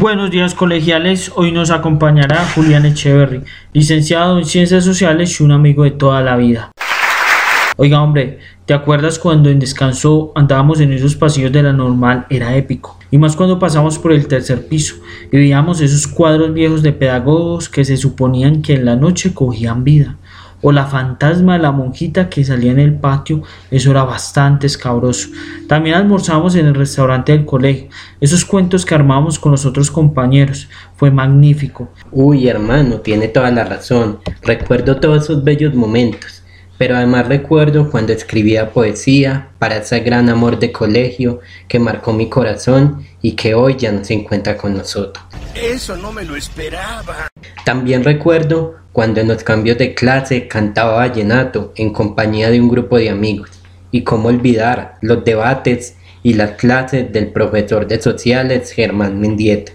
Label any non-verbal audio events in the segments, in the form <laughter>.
Buenos días colegiales, hoy nos acompañará Julián Echeverry, licenciado en Ciencias Sociales y un amigo de toda la vida. Oiga hombre, ¿te acuerdas cuando en descanso andábamos en esos pasillos de la normal? Era épico. Y más cuando pasamos por el tercer piso y veíamos esos cuadros viejos de pedagogos que se suponían que en la noche cogían vida o la fantasma de la monjita que salía en el patio, eso era bastante escabroso. También almorzamos en el restaurante del colegio, esos cuentos que armamos con los otros compañeros, fue magnífico. Uy, hermano, tiene toda la razón, recuerdo todos esos bellos momentos. Pero además recuerdo cuando escribía poesía para ese gran amor de colegio que marcó mi corazón y que hoy ya no se encuentra con nosotros. Eso no me lo esperaba. También recuerdo cuando en los cambios de clase cantaba vallenato en compañía de un grupo de amigos. Y cómo olvidar los debates y las clases del profesor de sociales Germán Mendieta.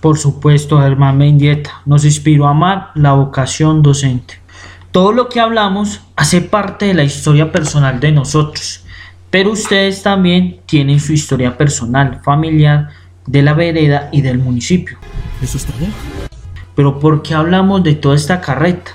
Por supuesto, Germán Mendieta nos inspiró a amar la vocación docente. Todo lo que hablamos hace parte de la historia personal de nosotros, pero ustedes también tienen su historia personal, familiar, de la vereda y del municipio. ¿Eso es todo? Pero ¿por qué hablamos de toda esta carreta?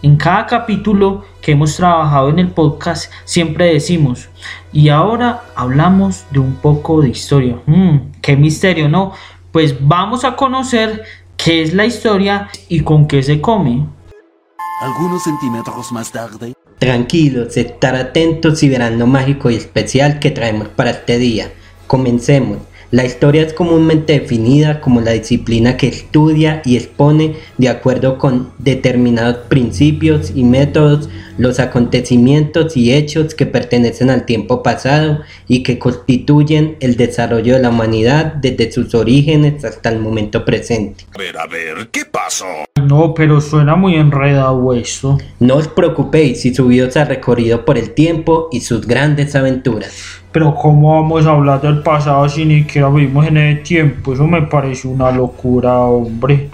En cada capítulo que hemos trabajado en el podcast siempre decimos, y ahora hablamos de un poco de historia. Hmm, ¡Qué misterio, no! Pues vamos a conocer qué es la historia y con qué se come. Algunos centímetros más tarde. Tranquilos, estar atentos y verán lo mágico y especial que traemos para este día. Comencemos. La historia es comúnmente definida como la disciplina que estudia y expone de acuerdo con determinados principios y métodos los acontecimientos y hechos que pertenecen al tiempo pasado y que constituyen el desarrollo de la humanidad desde sus orígenes hasta el momento presente. A ver, a ver, ¿qué pasó? No, pero suena muy enredado eso. No os preocupéis si su vida se ha recorrido por el tiempo y sus grandes aventuras. Pero ¿cómo vamos a hablar del pasado si ni siquiera vivimos en el tiempo? Eso me parece una locura, hombre.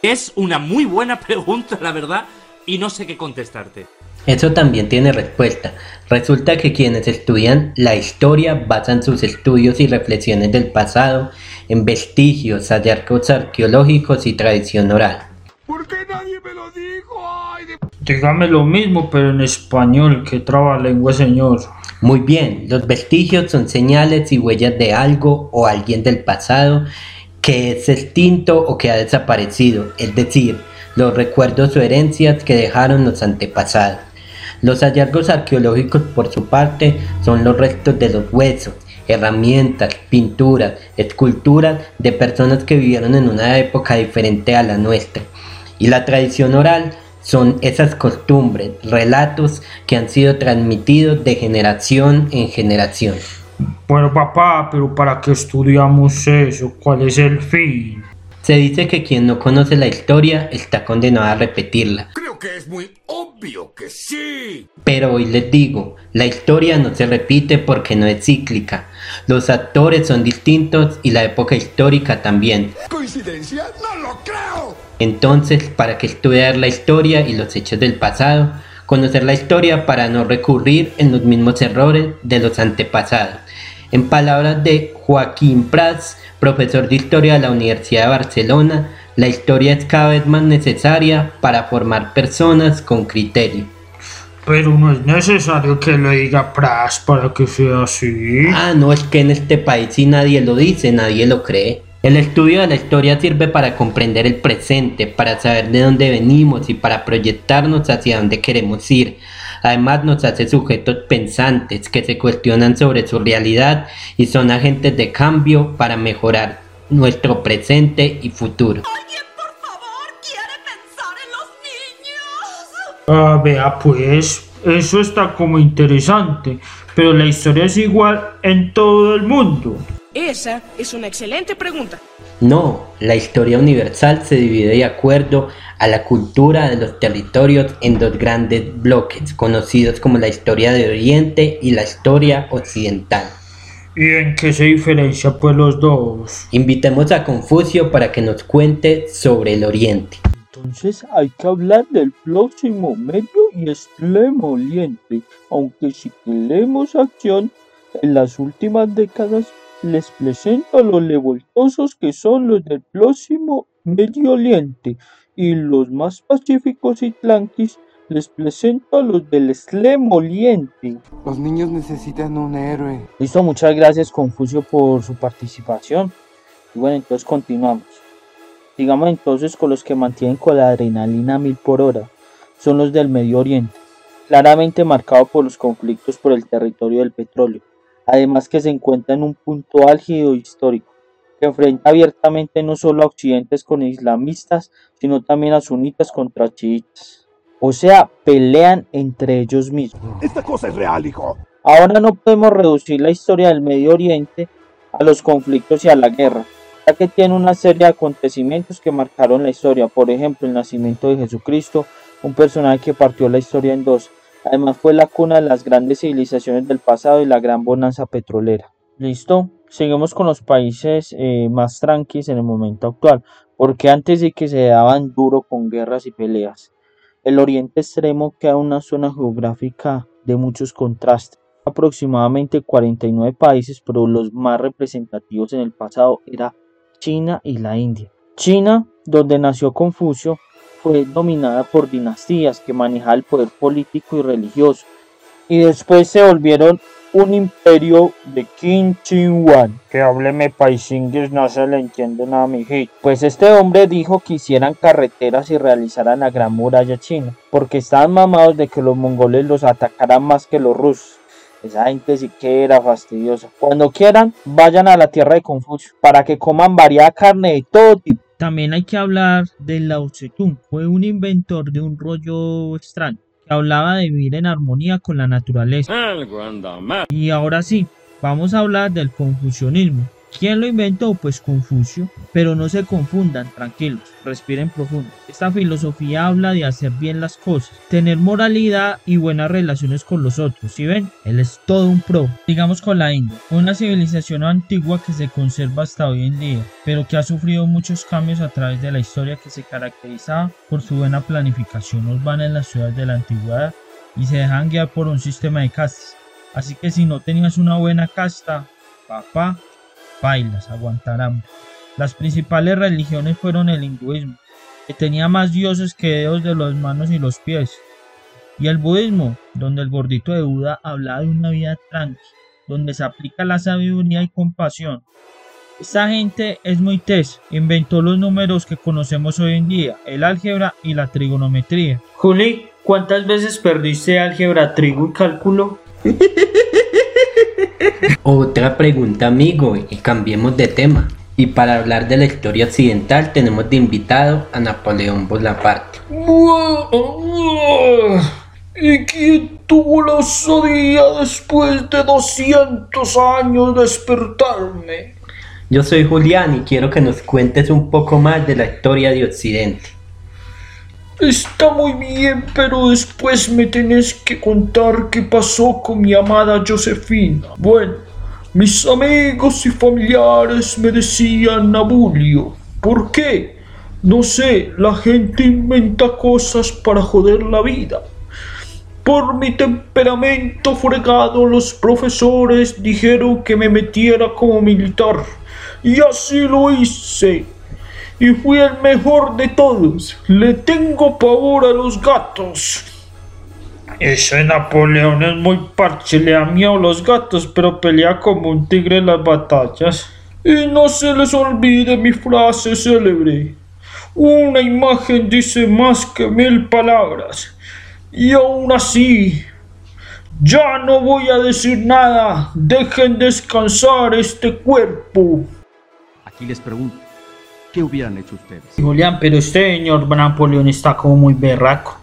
Es una muy buena pregunta, la verdad, y no sé qué contestarte. Eso también tiene respuesta. Resulta que quienes estudian la historia basan sus estudios y reflexiones del pasado en vestigios, hallazgos arqueológicos y tradición oral. ¿Por qué nadie me lo dijo? Ay, de- Dígame lo mismo, pero en español, que traba lengua, señor. Muy bien, los vestigios son señales y huellas de algo o alguien del pasado que es extinto o que ha desaparecido, es decir, los recuerdos o herencias que dejaron los antepasados. Los hallazgos arqueológicos, por su parte, son los restos de los huesos, herramientas, pinturas, esculturas de personas que vivieron en una época diferente a la nuestra. Y la tradición oral son esas costumbres, relatos que han sido transmitidos de generación en generación. Bueno, papá, pero ¿para qué estudiamos eso? ¿Cuál es el fin? Se dice que quien no conoce la historia está condenado a repetirla. Creo que es muy obvio que sí. Pero hoy les digo, la historia no se repite porque no es cíclica. Los actores son distintos y la época histórica también. ¿Coincidencia? No lo creo. Entonces, ¿para qué estudiar la historia y los hechos del pasado? Conocer la historia para no recurrir en los mismos errores de los antepasados. En palabras de Joaquín Prats, profesor de historia de la Universidad de Barcelona, la historia es cada vez más necesaria para formar personas con criterio. Pero no es necesario que lo diga Pras para que sea así. Ah, no, es que en este país si nadie lo dice, nadie lo cree. El estudio de la historia sirve para comprender el presente, para saber de dónde venimos y para proyectarnos hacia dónde queremos ir. Además nos hace sujetos pensantes que se cuestionan sobre su realidad y son agentes de cambio para mejorar nuestro presente y futuro. ¿Alguien, por favor, quiere pensar en los niños? Ah, vea pues, eso está como interesante, pero la historia es igual en todo el mundo. Esa es una excelente pregunta. No, la historia universal se divide de acuerdo a la cultura de los territorios en dos grandes bloques, conocidos como la historia de Oriente y la historia occidental. ¿Y en qué se diferencia pues los dos? Invitemos a Confucio para que nos cuente sobre el Oriente. Entonces hay que hablar del próximo medio y extremo oriente, aunque si queremos acción, en las últimas décadas les presento a los revoltosos que son los del próximo Medio Oriente y los más pacíficos y tranquis les presento a los del Extremo Oriente. Los niños necesitan un héroe. Listo, muchas gracias Confucio por su participación. Y bueno, entonces continuamos. Digamos entonces con los que mantienen con la adrenalina a mil por hora. Son los del Medio Oriente, claramente marcado por los conflictos por el territorio del petróleo. Además que se encuentra en un punto álgido histórico, que enfrenta abiertamente no solo a occidentes con islamistas, sino también a sunitas contra chiitas. O sea, pelean entre ellos mismos. Esta cosa es real, hijo. Ahora no podemos reducir la historia del Medio Oriente a los conflictos y a la guerra, ya que tiene una serie de acontecimientos que marcaron la historia, por ejemplo el nacimiento de Jesucristo, un personaje que partió la historia en dos, además fue la cuna de las grandes civilizaciones del pasado y la gran bonanza petrolera. ¿Listo? Seguimos con los países eh, más tranquilos en el momento actual, porque antes de que se daban duro con guerras y peleas. El Oriente Extremo queda una zona geográfica de muchos contrastes aproximadamente 49 países, pero los más representativos en el pasado era China y la India. China, donde nació Confucio, fue dominada por dinastías que manejaban el poder político y religioso, y después se volvieron un imperio de Qin Huang. Que hábleme paisingues, no se le entiende nada a mi hijito. Pues este hombre dijo que hicieran carreteras y realizaran la gran muralla china, porque estaban mamados de que los mongoles los atacaran más que los rusos. Esa gente sí que era fastidiosa. Cuando quieran, vayan a la tierra de Confucio para que coman variada carne de todo tipo. También hay que hablar de Lao Tse-tung. Fue un inventor de un rollo extraño que hablaba de vivir en armonía con la naturaleza. Y ahora sí, vamos a hablar del confucianismo. ¿Quién lo inventó? Pues Confucio. Pero no se confundan, tranquilos, respiren profundo. Esta filosofía habla de hacer bien las cosas, tener moralidad y buenas relaciones con los otros. ¿Sí ven? Él es todo un pro. Digamos con la India, una civilización antigua que se conserva hasta hoy en día, pero que ha sufrido muchos cambios a través de la historia que se caracterizaba por su buena planificación urbana en las ciudades de la antigüedad y se dejan guiar por un sistema de castas. Así que si no tenías una buena casta, papá, bailas, aguantarán. Las principales religiones fueron el hinduismo, que tenía más dioses que dedos de las manos y los pies, y el budismo, donde el gordito de Buda hablaba de una vida tranquila, donde se aplica la sabiduría y compasión. Esta gente es muy tesa, inventó los números que conocemos hoy en día, el álgebra y la trigonometría. Juli, ¿cuántas veces perdiste álgebra, trigo y cálculo? <laughs> Otra pregunta, amigo, y cambiemos de tema. Y para hablar de la historia occidental tenemos de invitado a Napoleón Bonaparte. ¿Y quién tuvo la osadía después de 200 años despertarme? Yo soy Julián y quiero que nos cuentes un poco más de la historia de Occidente. Está muy bien, pero después me tenés que contar qué pasó con mi amada Josefina. Bueno, mis amigos y familiares me decían Nabulio. ¿Por qué? No sé, la gente inventa cosas para joder la vida. Por mi temperamento fregado, los profesores dijeron que me metiera como militar. Y así lo hice y fui el mejor de todos. Le tengo pavor a los gatos. Ese Napoleón es muy parche, le da miedo a los gatos, pero pelea como un tigre en las batallas. Y no se les olvide mi frase célebre. Una imagen dice más que mil palabras. Y aún así, ya no voy a decir nada. Dejen descansar este cuerpo. Aquí les pregunto. ¿Qué hubieran hecho ustedes? Julián, pero este señor Napoleón está como muy berraco.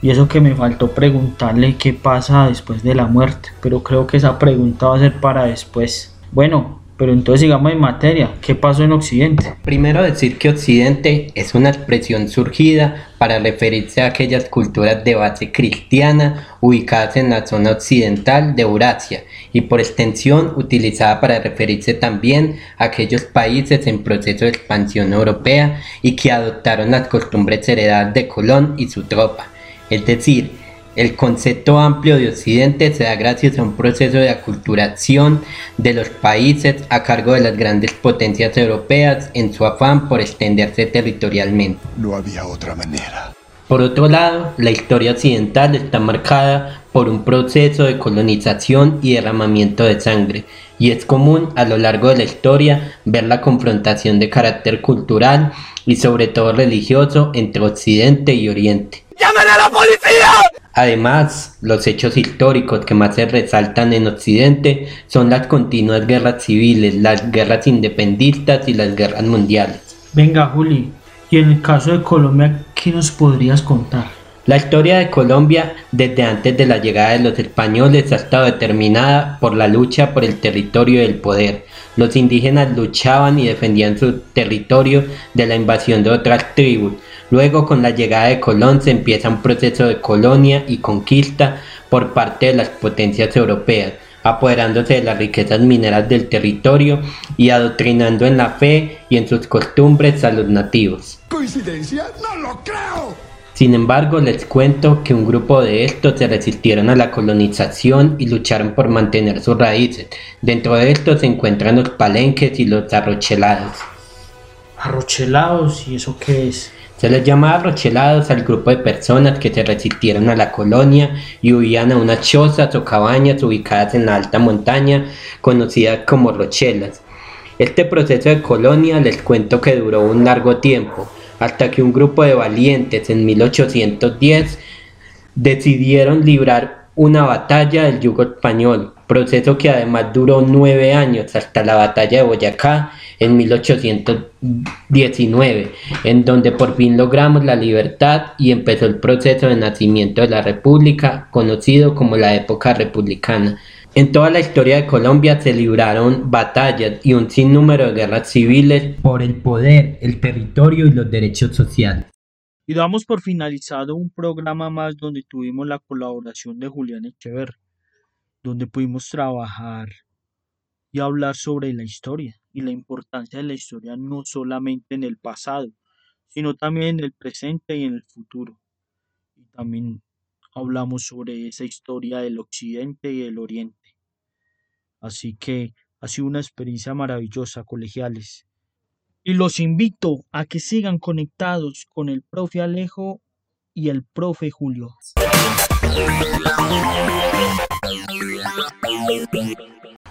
Y eso que me faltó preguntarle qué pasa después de la muerte. Pero creo que esa pregunta va a ser para después. Bueno, pero entonces sigamos en materia. ¿Qué pasó en Occidente? Primero decir que Occidente es una expresión surgida para referirse a aquellas culturas de base cristiana ubicadas en la zona occidental de Eurasia y por extensión utilizada para referirse también a aquellos países en proceso de expansión europea y que adoptaron las costumbres heredadas de Colón y su tropa. Es decir, El concepto amplio de Occidente se da gracias a un proceso de aculturación de los países a cargo de las grandes potencias europeas en su afán por extenderse territorialmente. No había otra manera. Por otro lado, la historia occidental está marcada por un proceso de colonización y derramamiento de sangre, y es común a lo largo de la historia ver la confrontación de carácter cultural y sobre todo religioso entre Occidente y Oriente. ¡Llamen a la policía! Además, los hechos históricos que más se resaltan en Occidente son las continuas guerras civiles, las guerras independistas y las guerras mundiales. Venga, Juli, y en el caso de Colombia, ¿qué nos podrías contar? La historia de Colombia desde antes de la llegada de los españoles ha estado determinada por la lucha por el territorio y el poder. Los indígenas luchaban y defendían su territorio de la invasión de otras tribus. Luego con la llegada de Colón se empieza un proceso de colonia y conquista por parte de las potencias europeas, apoderándose de las riquezas mineras del territorio y adoctrinando en la fe y en sus costumbres a los nativos. ¿Coincidencia? ¡No lo creo! Sin embargo, les cuento que un grupo de estos se resistieron a la colonización y lucharon por mantener sus raíces. Dentro de estos se encuentran los palenques y los arrochelados. ¿Arrochelados? ¿Y eso qué es? Se les llama arrochelados al grupo de personas que se resistieron a la colonia y huían a unas chozas o cabañas ubicadas en la alta montaña, conocidas como rochelas. Este proceso de colonia les cuento que duró un largo tiempo, hasta que un grupo de valientes en 1810 decidieron librar una batalla del yugo español, proceso que además duró nueve años hasta la batalla de Boyacá en 1819, en donde por fin logramos la libertad y empezó el proceso de nacimiento de la República, conocido como la época republicana. En toda la historia de Colombia se libraron batallas y un sinnúmero de guerras civiles por el poder, el territorio y los derechos sociales. Y damos por finalizado un programa más donde tuvimos la colaboración de Julián Echeverri, donde pudimos trabajar y hablar sobre la historia y la importancia de la historia no solamente en el pasado, sino también en el presente y en el futuro. Y también hablamos sobre esa historia del occidente y del oriente. Así que ha sido una experiencia maravillosa, colegiales. Y los invito a que sigan conectados con el profe Alejo y el profe Julio.